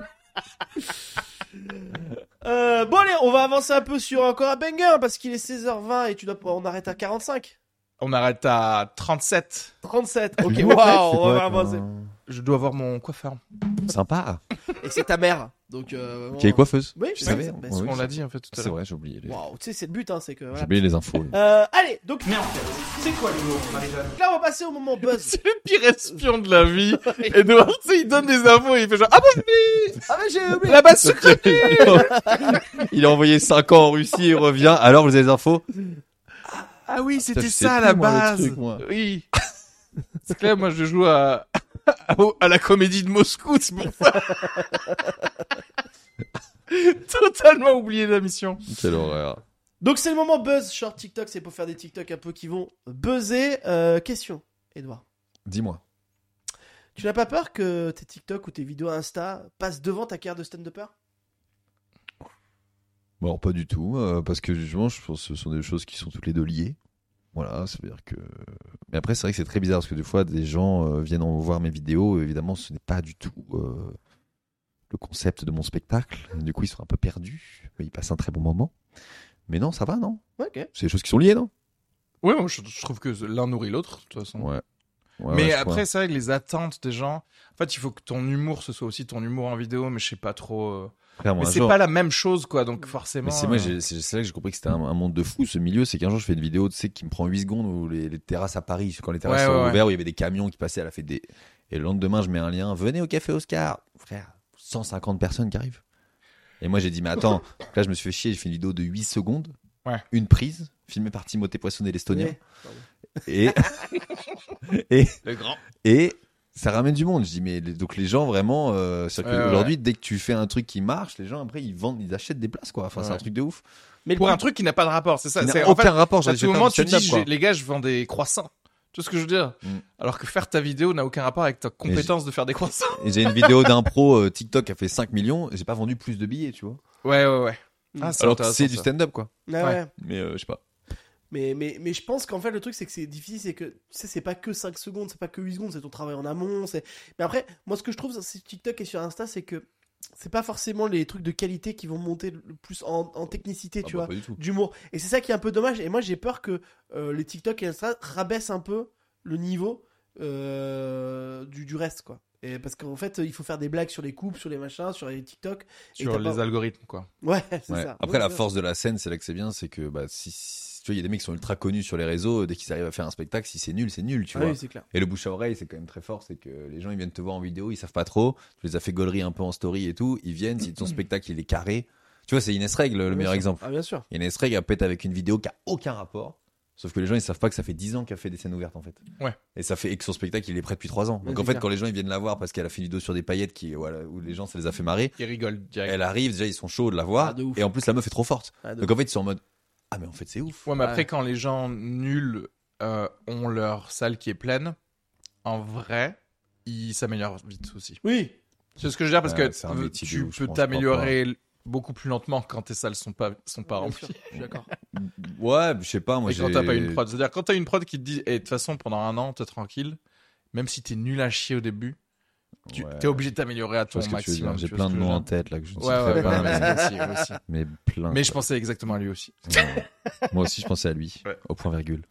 Euh, bon allez, on va avancer un peu sur encore un banger parce qu'il est 16h20 et tu dois on arrête à 45. On arrête à 37. 37. OK, waouh, on va avancer. Je dois voir mon coiffeur. Sympa. Et c'est ta mère. Donc, euh, Qui est coiffeuse Oui, Je bah, savais, c'est- hein. bah, Ouais, On oui, l'a dit en fait tout à C'est l'heure. vrai, j'ai oublié. les- Waouh, tu sais, c'est le but, hein, c'est que. J'ai Voilà. oublié les infos. Euh, allez, donc Mais en fait, c'est quoi l'humour, Marie-Jeanne là, on va passer au moment buzz. [LAUGHS] C'est le pire espion de la vie. [LAUGHS] Edouard, tu sais, il donne des infos et il fait genre, ah bon, ah, mais j'ai oublié. la base secrète. [LAUGHS] Il a envoyé 5 ans en Russie et revient. Alors, vous avez les infos Ah oui, c'était ça la base. truc, moi. Oui. C'est clair, moi je joue à, [LAUGHS] à la comédie de Moscou, c'est pour ça. [LAUGHS] Totalement oublié la mission. Quelle horreur. Donc, c'est le moment buzz. Short TikTok, c'est pour faire des TikTok un peu qui vont buzzer. Euh, question, Edouard. Dis-moi. Tu n'as pas peur que tes TikTok ou tes vidéos Insta passent devant ta carrière de stand-upper? Bon, pas du tout, euh, parce que justement, je pense que ce sont des choses qui sont toutes les deux liées. Voilà, ça veut dire que. Mais après, c'est vrai que c'est très bizarre parce que des fois, des gens euh, viennent en voir mes vidéos. et évidemment, ce n'est pas du tout euh, le concept de mon spectacle. Du coup, ils sont un peu perdus. Mais ils passent un très bon moment. Mais non, ça va, non? Ok. C'est des choses qui sont liées, non? Ouais, moi je, je trouve que l'un nourrit l'autre, de toute façon. Ouais. Ouais, mais ouais, après, c'est vrai que les attentes des gens. En fait, il faut que ton humour, ce soit aussi ton humour en vidéo, mais je sais pas trop. euh, moi, Mais c'est jour- pas la même chose, quoi. Donc forcément. Mais c'est moi, euh, c'est là que j'ai compris que c'était un, un monde de fou, ce milieu. C'est qu'un jour, je fais une vidéo, tu sais, qui me prend 8 secondes où les, les terrasses à Paris, quand les terrasses Ouais, sont ouais, ouais. ouvertes, où il y avait des camions qui passaient, elle a fait des. Et le lendemain, je mets un lien, venez au café Oscar. Frère, 150 personnes qui arrivent. Et moi, j'ai dit, mais attends, [LAUGHS] là, je me suis fait chier, j'ai fait une vidéo de 8 secondes, Ouais. une prise, filmée par Timothée Poissonnet, l'estonien. Et, [LAUGHS] et, Le grand. et ça ramène du monde. Je dis, mais les- donc les gens vraiment, euh, ouais, qu'aujourd'hui, dès que tu fais un truc qui marche, les gens après ils vendent, ils achètent des places quoi. Enfin, c'est un truc de ouf. Mais Pour un truc- qui n'a pas de rapport, c'est ça. Il C'est n'a en aucun fait, rapport. à j'ai tout moment, tu dis, les gars, je vends des croissants. Tu vois ce que je veux dire? Mm. Alors que faire ta vidéo n'a aucun rapport avec ta compétence de faire des croissants. [LAUGHS] J'ai une vidéo d'impro [LAUGHS] euh, TikTok qui a fait 5 millions. J'ai pas vendu plus de billets, tu vois. Ouais, ouais, ouais. Ah, Alors c'est du stand-up quoi. Ouais, ouais. Mais euh, je sais pas. Mais, mais, mais je pense qu'en fait, le truc, c'est que c'est difficile, c'est que, tu sais, c'est pas que 5 secondes, c'est pas que 8 secondes, c'est ton travail en amont, c'est... Mais après, moi, ce que je trouve sur TikTok et sur Insta, c'est que c'est pas forcément les trucs de qualité qui vont monter le plus en, en technicité, tu Ah bah, vois, d'humour. Et c'est ça qui est un peu dommage, et moi, j'ai peur que euh, les TikTok et Insta rabaissent un peu le niveau euh, du, du reste, quoi. Et parce qu'en fait, il faut faire des blagues sur les couples, sur les machins, sur les TikTok. Sur les pas- algorithmes, quoi. Ouais, [LAUGHS] c'est Ouais. ça. Après, Ouais, la force de la scène, c'est là que c'est bien, c'est que bah, si, si- tu vois, il y a des mecs qui sont ultra connus sur les réseaux, dès qu'ils arrivent à faire un spectacle, si c'est nul, c'est nul, tu. Ah vois. oui, c'est clair. Et le bouche à oreille, c'est quand même très fort, c'est que les gens ils viennent te voir en vidéo, ils savent pas trop, tu les as fait gaulerie un peu en story et tout, ils viennent, si ton [CLEARS THROAT] spectacle il est carré, tu vois, c'est Inès Règle le Bien meilleur sûr. exemple. Ah, bien sûr. Inès Règle elle pète avec une vidéo qui a aucun rapport, sauf que les gens ils savent pas que ça fait 10 ans qu'elle fait des scènes ouvertes en fait. Ouais. Et ça fait et que son spectacle il est prêt depuis 3 ans. Donc en fait clair. quand les gens ils viennent la voir parce qu'elle a fait une vidéo sur des paillettes qui voilà où les gens ça les a fait marrer, Ils rigolent direct. elle arrive déjà ils sont chauds de la voir Ah, de et en plus la meuf est trop forte. Ah, Donc en fait ils sont en mode ah mais en fait c'est ouf. Ouais, mais après, quand les gens nuls euh, ont leur salle qui est pleine, en vrai, ils s'améliorent vite aussi. Oui. C'est ce que je veux dire parce Ouais, que euh, tu ouf, peux t'améliorer beaucoup plus lentement quand tes salles sont pas sont pas remplies. sûr, je suis d'accord. Ouais, je sais pas moi Et quand t'as pas une prod, c'est-à-dire quand t'as une prod qui te dit, et de toute façon pendant un an t'es tranquille, même si t'es nul à chier au début, tu Ouais. t'es obligé de t'améliorer à ton ce que tu veux dire. maximum. J'ai plein de noms en tête là que je ne Ouais, ouais, citerai ouais, pas. mais mais- aussi, moi aussi. Mais plein. Mais je pensais exactement à lui aussi. Ouais. Moi aussi, je pensais à lui. Ouais. Au point virgule.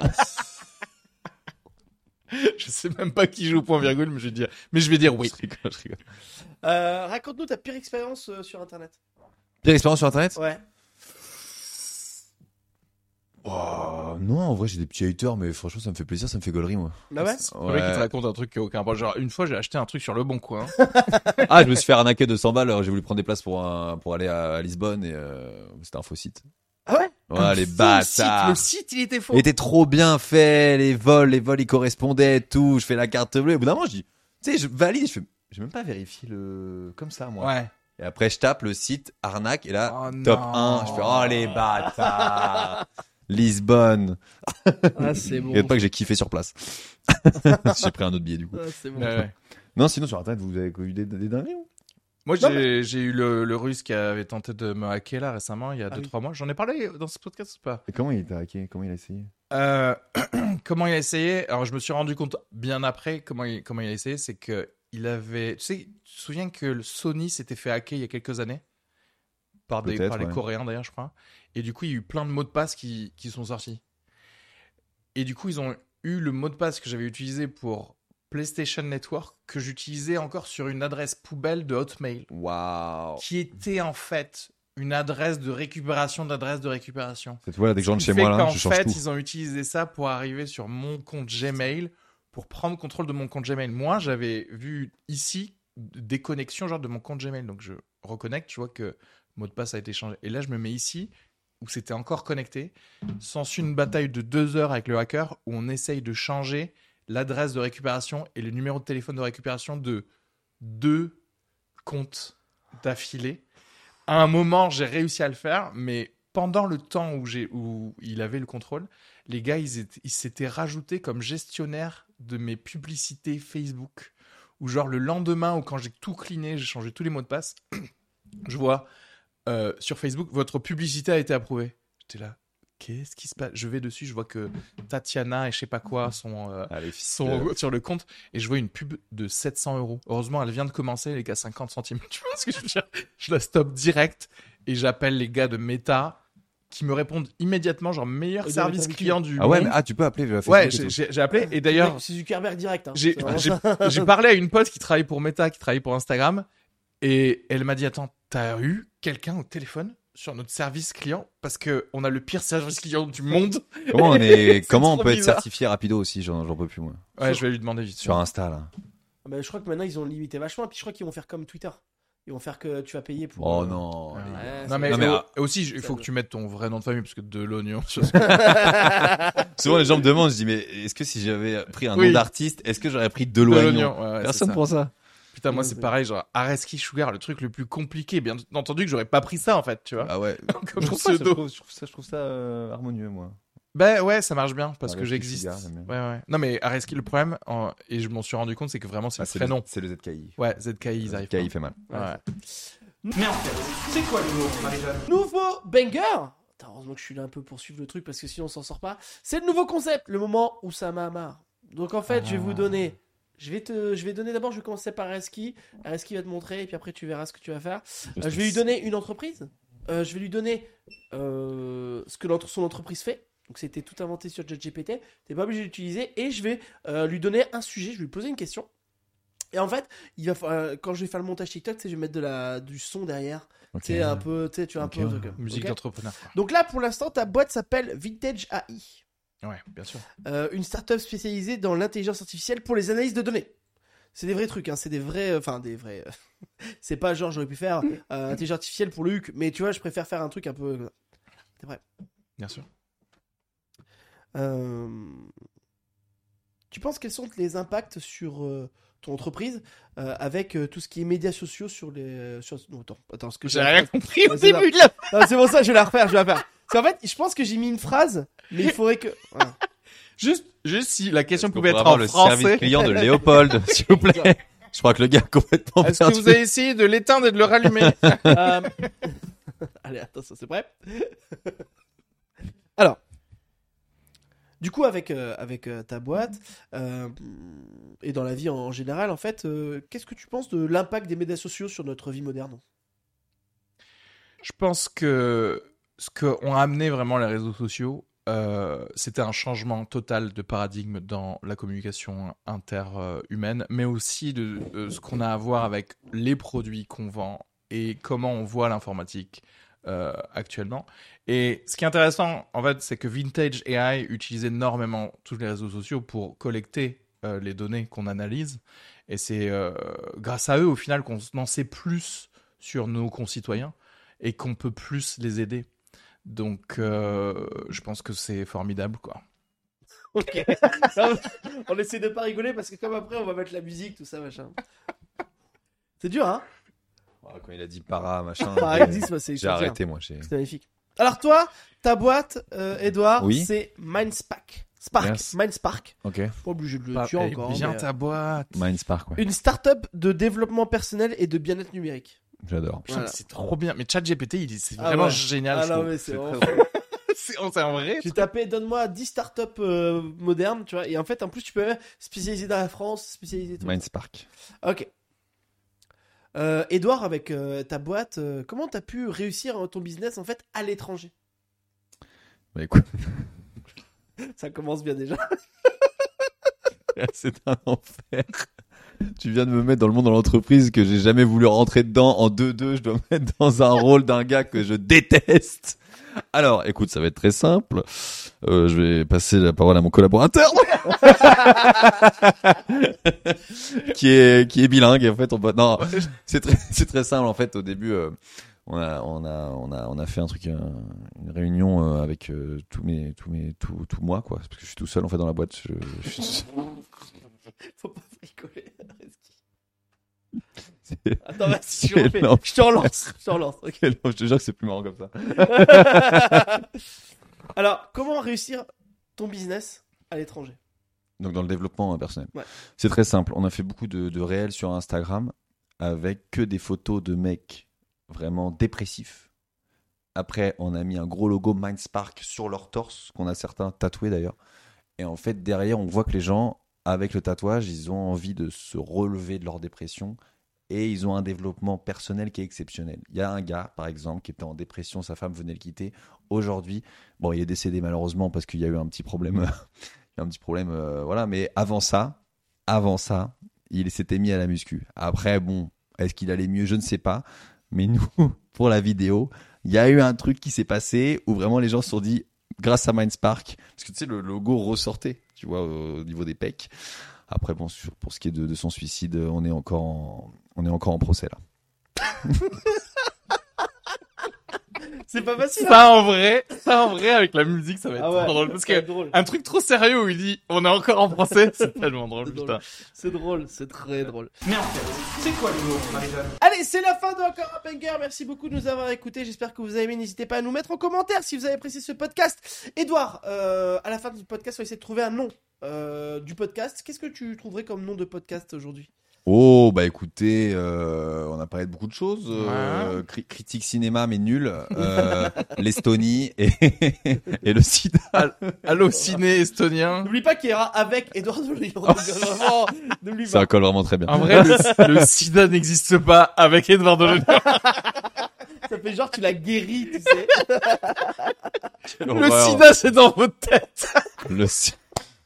[LAUGHS] je sais même pas qui joue au point virgule, mais je vais dire, mais je vais dire oui. Je rigole, je rigole. Euh, Raconte-nous ta pire expérience euh, sur Internet. Pire expérience sur Internet? Ouais. Oh, Non, en vrai, j'ai des petits haters, mais franchement, ça me fait plaisir, ça me fait gaulerie, moi. Ah ouais C'est vrai qu'il te raconte un truc qui a aucun rapport. Genre, une fois, j'ai acheté un truc sur le bon coin. [LAUGHS] Ah, je me suis fait arnaquer de 100 balles, alors j'ai voulu prendre des places pour, un, pour aller à, à Lisbonne, et euh, c'était un faux site. Ah ouais Ouais, les bâtards Le site, il était faux. Il était trop bien fait, les vols, les vols, ils correspondaient, tout. Je fais la carte bleue, et au bout d'un moment, je dis, tu sais, je valide, je fais, j'ai même pas vérifié le, comme ça, moi. Ouais. Et après, je tape le site arnaque, et là, Oh, top non. 1, je fais, oh les bâtards [LAUGHS] Lisbonne Ah, c'est bon. Regarde pas que j'ai kiffé sur place. [LAUGHS] j'ai pris un autre billet du coup. Ah, c'est bon. Ouais, ouais. Non, sinon sur internet, vous avez eu des, des dingueries ou Moi, j'ai j'ai eu le, le russe qui avait tenté de me hacker là récemment, il y a Ah 2-3 oui. mois. J'en ai parlé dans ce podcast ou pas? Et comment il t'a hacké? Comment il a essayé? Euh, [CLEARS THROAT] comment il a essayé? Alors, je me suis rendu compte bien après comment il, comment il a essayé. C'est que il avait. Tu sais, tu te souviens que le Sony s'était fait hacker il y a quelques années? Par, des, les ouais. Coréens d'ailleurs, je crois. Et du coup, il y a eu plein de mots de passe qui, qui sont sortis. Et du coup, ils ont eu le mot de passe que j'avais utilisé pour PlayStation Network que j'utilisais encore sur une adresse poubelle de Hotmail, Waouh. qui était en fait une adresse de récupération d'adresse de récupération. Cette fois, dès que je rentre Ce qui chez moi, là, qu'en je fait, tout. ils ont utilisé ça pour arriver sur mon compte Gmail, pour prendre contrôle de mon compte Gmail. Moi, j'avais vu ici des connexions genre de mon compte Gmail. Donc, je reconnecte, je vois que mot de passe a été changé. Et là, je me mets ici, où c'était encore connecté. S'ensuit une bataille de deux heures avec le hacker, où on essaye de changer l'adresse de récupération et le numéro de téléphone de récupération de deux comptes d'affilée. À un moment, j'ai réussi à le faire, mais pendant le temps où, où il avait le contrôle, les gars, ils, étaient- ils s'étaient rajoutés comme gestionnaires de mes publicités Facebook. Ou genre le lendemain, ou quand j'ai tout cleané, j'ai changé tous les mots de passe, [CLEARS THROAT] je vois euh, sur Facebook, votre publicité a été approuvée. J'étais là, qu'est-ce qui se passe? Je vais dessus, je vois que Tatiana et je sais pas quoi sont, euh, Allez, fils sont sur le compte et je vois une pub de 700 euros. Heureusement, elle vient de commencer, les gars, 50 centimes. [LAUGHS] Tu vois ce que je veux dire? Je la stoppe direct et j'appelle les gars de Meta qui me répondent immédiatement, genre meilleur service client du Ah ouais, monde. mais ah, tu peux appeler Facebook. ouais, j'ai- appelé et d'ailleurs, C'est Zuckerberg direct. Hein. j'ai parlé à une pote qui travaille pour Meta, qui travaille pour Instagram, et elle m'a dit Attends, t'as eu quelqu'un au téléphone sur notre service client? Parce que on a le pire service client du [LAUGHS] monde. Comment on est, [LAUGHS] comment on peut être certifié rapido aussi, j'en peux plus, moi. Ouais, je vais lui demander vite. Sur Insta, là. Ah bah, je crois que maintenant ils ont limité vachement. Et puis je crois qu'ils vont faire comme Twitter. Ils vont faire que tu vas payer pour. Oh euh, non. Ouais. Ouais, Non mais, Non, mais, ah, aussi il faut que tu mettes ton vrai nom de famille parce que de l'oignon. [LAUGHS] Souvent, les gens me demandent, je dis, mais est-ce que si j'avais pris un Oui. nom d'artiste, est-ce que j'aurais pris de l'oignon? l'oignon. ouais, ouais, Personne c'est ça. Putain moi c'est pareil genre Areski Sugar le truc le plus compliqué. Bien entendu que j'aurais pas pris ça en fait tu vois. Ah ouais. [LAUGHS] Comme je, trouve ça, je, pseudo. trouve, je trouve ça, je trouve ça, euh, harmonieux, moi. Ben ouais ça marche bien parce que Areski j'existe. Ouais ouais. Non mais Areski le problème en- et je m'en suis rendu compte c'est que vraiment c'est Ah, le c'est prénom. le, c'est le ZKI. Ouais ZKI ils arrivent. ZKI pas. fait mal. Ouais. Mais en fait, c'est quoi l'humour, Marie-Jeanne? Nouveau banger Putain, Heureusement que je suis là un peu pour suivre le truc parce que sinon on s'en sort pas. C'est le nouveau concept, le moment où ça m'a marre. Donc en fait, je vais vous donner. Je vais te, je vais donner d'abord, je vais commencer par Areski. Areski va te montrer et puis après tu verras ce que tu vas faire. Euh, je vais lui donner une entreprise. Euh, je vais lui donner euh, ce que son entreprise fait. Donc c'était tout inventé sur ChatGPT. T'es pas obligé d'utiliser. Et je vais lui donner un sujet. Je vais lui poser une question. Et en fait, il va, quand je vais faire le montage TikTok, je vais mettre de la, du son derrière. Ok. Tu sais, un peu, tu vois, un peu. truc, Musique d'entrepreneur. donc là, pour l'instant, ta boîte s'appelle Vintage AI, Ouais bien sûr. euh, une startup spécialisée dans l'intelligence artificielle pour les analyses de données. C'est des vrais trucs, hein, c'est des vrais, euh, enfin des vrais. euh, [LAUGHS] c'est pas genre j'aurais pu faire euh, intelligence artificielle pour le HUC, mais tu vois, je préfère faire un truc un peu. C'est vrai. Bien sûr. Euh, Tu penses quels sont les impacts sur ton entreprise euh, avec euh, tout ce qui est médias sociaux sur les. Sur... Non, attends, attends, ce que J'ai rien compris au début de la. C'est pour ça, je vais la refaire, je vais la faire. Parce qu'en fait, je pense que j'ai mis une phrase, mais il faudrait que. voilà. [LAUGHS] Juste juste si la question pouvait être avoir en le français? service client de Léopold, [LAUGHS] s'il vous plaît? Je crois que le gars a complètement Est-ce que vous avez essayé de l'éteindre et de le rallumer? [LAUGHS] Euh, Allez, attention, c'est prêt Alors, du coup, avec, euh, avec euh, ta boîte euh, et dans la vie en, en général, en fait, euh, qu'est-ce que tu penses de l'impact des médias sociaux sur notre vie moderne? Je pense que ce qu'ont amené vraiment les réseaux sociaux, euh, c'était un changement total de paradigme dans la communication interhumaine, mais aussi de, ce qu'on a à voir avec les produits qu'on vend et comment on voit l'informatique euh, actuellement. Et ce qui est intéressant, en fait, c'est que Vintage AI utilise énormément tous les réseaux sociaux pour collecter euh, les données qu'on analyse. Et c'est grâce à eux, au final, qu'on en sait plus sur nos concitoyens et qu'on peut plus les aider. Donc, euh, je pense que c'est formidable, quoi. Ok. [LAUGHS] on essaie de pas rigoler parce que comme après, on va mettre la musique, tout ça, machin. C'est dur, hein? Ah, Quand il a dit para, machin. Par j'ai- exemple, c'est J'ai arrêté, moi. j'ai- C'est magnifique. Alors toi, ta boîte, euh, Edouard, Oui. c'est Mindspark. Spark, Yes. Mindspark. Ok. Pas obligé de le tuer encore. bien mais, ta boîte. Mindspark, ouais. Une start-up de développement personnel et de bien-être numérique. J'adore. Voilà. C'est trop bien. Mais ChatGPT, il- c'est Ah vraiment ouais. génial. Ah non, mais c'est vraiment [LAUGHS] un vrai. J'ai tapé donne-moi 10 startups euh, modernes, tu vois. Et en fait, en plus, tu peux spécialiser dans la France, spécialiser tout. Mindspark. Ok. Euh, Edouard, avec euh, ta boîte, euh, comment t'as pu réussir ton business en fait à l'étranger? Bah écoute, Ça commence bien déjà. [LAUGHS] C'est un enfer. Tu viens de me mettre dans le monde de l'entreprise que j'ai jamais voulu rentrer dedans. En 2-2, je dois me mettre dans un rôle d'un gars que je déteste. Alors, écoute, ça va être très simple. Euh, je vais passer la parole à mon collaborateur. [LAUGHS] qui est, qui est bilingue. En fait, on, non, c'est très, c'est très simple. En fait, au début, euh, on a, on a, on a, on a fait un truc, un- une réunion euh, avec euh, tous mes, tous mes, tout, tout moi, quoi. Parce que je suis tout seul, en fait, dans la boîte. Faut pas rigoler. Attends, vas-y, je refais. Je te relance. Je te relance. je te jure que c'est plus marrant comme ça. [LAUGHS] Alors, comment réussir ton business à l'étranger? Donc dans le développement euh, personnel. Ouais. C'est très simple. On a fait beaucoup de, de réels sur Instagram avec que des photos de mecs vraiment dépressifs. Après, on a mis un gros logo Mindspark sur leur torse, qu'on a certains tatoués d'ailleurs. Et en fait, derrière, on voit que les gens, avec le tatouage, ils ont envie de se relever de leur dépression et ils ont un développement personnel qui est exceptionnel. Il y a un gars, par exemple, qui était en dépression, sa femme venait le quitter. Aujourd'hui, bon, il est décédé malheureusement parce qu'il y a eu un petit problème [LAUGHS] il y a un petit problème, euh, voilà. Mais avant ça, avant ça, il s'était mis à la muscu. Après, bon, est-ce qu'il allait mieux? Je ne sais pas. Mais nous, [LAUGHS] pour la vidéo, il y a eu un truc qui s'est passé où vraiment les gens se sont dit, grâce à Mindspark, parce que tu sais, le logo ressortait, tu vois, au niveau des pecs. Après, bon, pour ce qui est de son suicide, on est encore en, on est encore en procès là. [LAUGHS] C'est pas facile. hein Ça en vrai, ça en vrai avec la musique, ça va être Ah ouais. trop drôle parce C'est que drôle. un truc trop sérieux où il dit on est encore en français, c'est tellement drôle C'est drôle. putain. C'est drôle, c'est très drôle. Mais en fait, c'est quoi l'humour, Marie-Jeanne? Allez, c'est la fin de Encore un Banger. Merci beaucoup de nous avoir écoutés. J'espère que vous avez aimé. N'hésitez pas à nous mettre en commentaire si vous avez apprécié ce podcast. Edouard, euh, à la fin du podcast, on va essayer de trouver un nom euh, du podcast. Qu'est-ce que tu trouverais comme nom de podcast aujourd'hui? Oh, bah écoutez, euh, on a parlé de beaucoup de choses. euh, cri- critique cinéma, mais nul. Euh, [LAUGHS] L'Estonie et, et le sida. Allô ciné estonien. N'oublie pas qu'il y aura avec Edouard de Lyon. Vraiment, n'oublie Ça colle vraiment très bien. En vrai, le, le sida n'existe pas avec Edouard Delon. [LAUGHS] Ça fait genre tu l'as guéri, tu sais. Le sida, c'est dans votre tête. Le,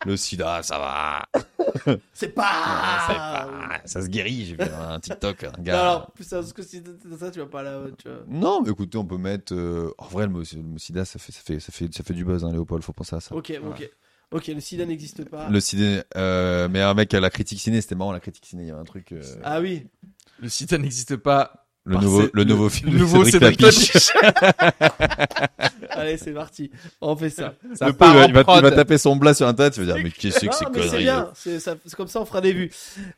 le sida, ça va. [LAUGHS] C'est pas. Ça se guérit. J'ai vu un TikTok, un Non, gars. alors, plus sérieusement que ça, tu vas pas là. Tu vois. Non, mais écoutez, on peut mettre. euh, En vrai, le mot, le mot sida, ça fait, ça fait, ça fait, ça fait du buzz, hein, Léopold. Faut penser à ça. Ok, ok. Ok, le sida n'existe pas. Le ciné, euh, mais un mec à la critique ciné, c'était marrant la critique ciné. Il y avait un truc. euh, Ah oui. Le sida n'existe pas. Le nouveau, le nouveau le film. de nouveau Cédric. Allez, c'est parti. On fait ça. Ça Le part pauvre, il va, il va taper son blas sur internet, il va dire mais qu'est-ce que c'est que c'est bien, c'est comme ça on fera des vues.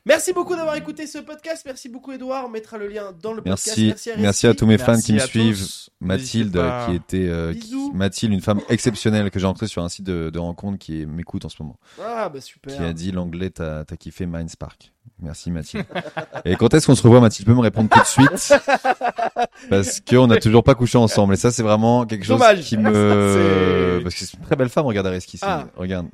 Merci beaucoup d'avoir écouté ce podcast, merci beaucoup Edouard, on mettra le lien dans le podcast. Merci, à merci à tous mes fans qui Merci me à suivent. tous. Mathilde, pas. qui était, euh, qui-. Mathilde, une femme exceptionnelle que j'ai rencontrée sur un site de, de rencontre qui m'écoute en ce moment, Ah bah super. qui a dit l'anglais, t'as t'as kiffé Mindspark. Merci Mathilde. Et quand est-ce qu'on se revoit, Mathilde? Tu peux me répondre tout de suite [LAUGHS] Parce qu'on n'a toujours pas couché ensemble. Et ça, c'est vraiment quelque chose Dommage. qui [LAUGHS] me. Parce que c'est une très belle femme. Regarde Areski. c'est- Ah. Regarde.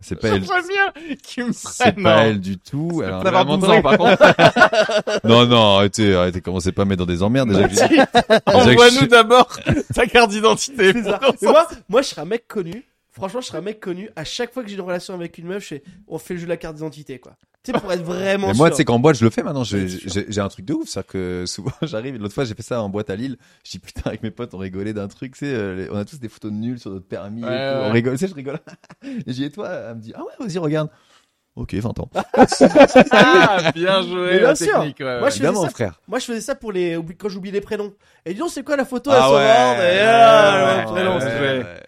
C'est pas elle. Bien me C'est pas non. elle du tout. Alors, Ça va vraiment 12 ans par contre. [LAUGHS] Non, non, arrêtez, arrêtez, commencez pas à me mettre dans des emmerdes. Déjà, que je Envoie-nous d'abord ta carte d'identité. Moi, moi je serais un mec connu. Franchement, je serais un mec connu. À chaque fois que j'ai une relation avec une meuf, je fais, on fait le jeu de la carte d'identité, quoi. Tu sais, pour être vraiment Mais moi, tu sais qu'en boîte, je le fais maintenant. J'ai- un truc de ouf. C'est-à-dire que souvent, [LAUGHS] j'arrive. L'autre fois, j'ai fait ça en boîte à Lille. Je dis putain, avec mes potes, on rigolait d'un truc. Tu sais, euh, on a tous des photos de nuls sur notre permis. et Ouais, tout. ouais. On rigole. Tu sais, je rigole. et j'ai dit, et toi, elle me dit, ah ouais, vas-y, regarde. Ok, 20 ans. [LAUGHS] Ah, bien joué. Mais bien la sûr. technique, ouais, Moi, je faisais ça. frère. Moi, je faisais ça pour les, quand j'oublie les prénoms. Et dis donc, c'est quoi la photo Ah à ouais. ah, le ouais, prénom, ouais, c'est- ouais.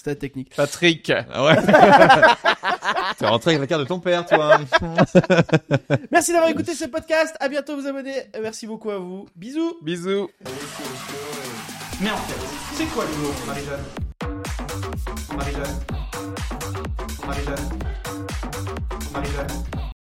C'était la technique. Patrick. Ah ouais. [LAUGHS] T'es rentré avec la carte de ton père, toi. [LAUGHS] Merci d'avoir écouté ce podcast. À bientôt, vous abonner. Merci beaucoup à vous. Bisous. Bisous. Mais en fait, c'est quoi l'humour, Marie-Jeanne? Marie-Jeanne? Marie-Jeanne? Marie-Jeanne?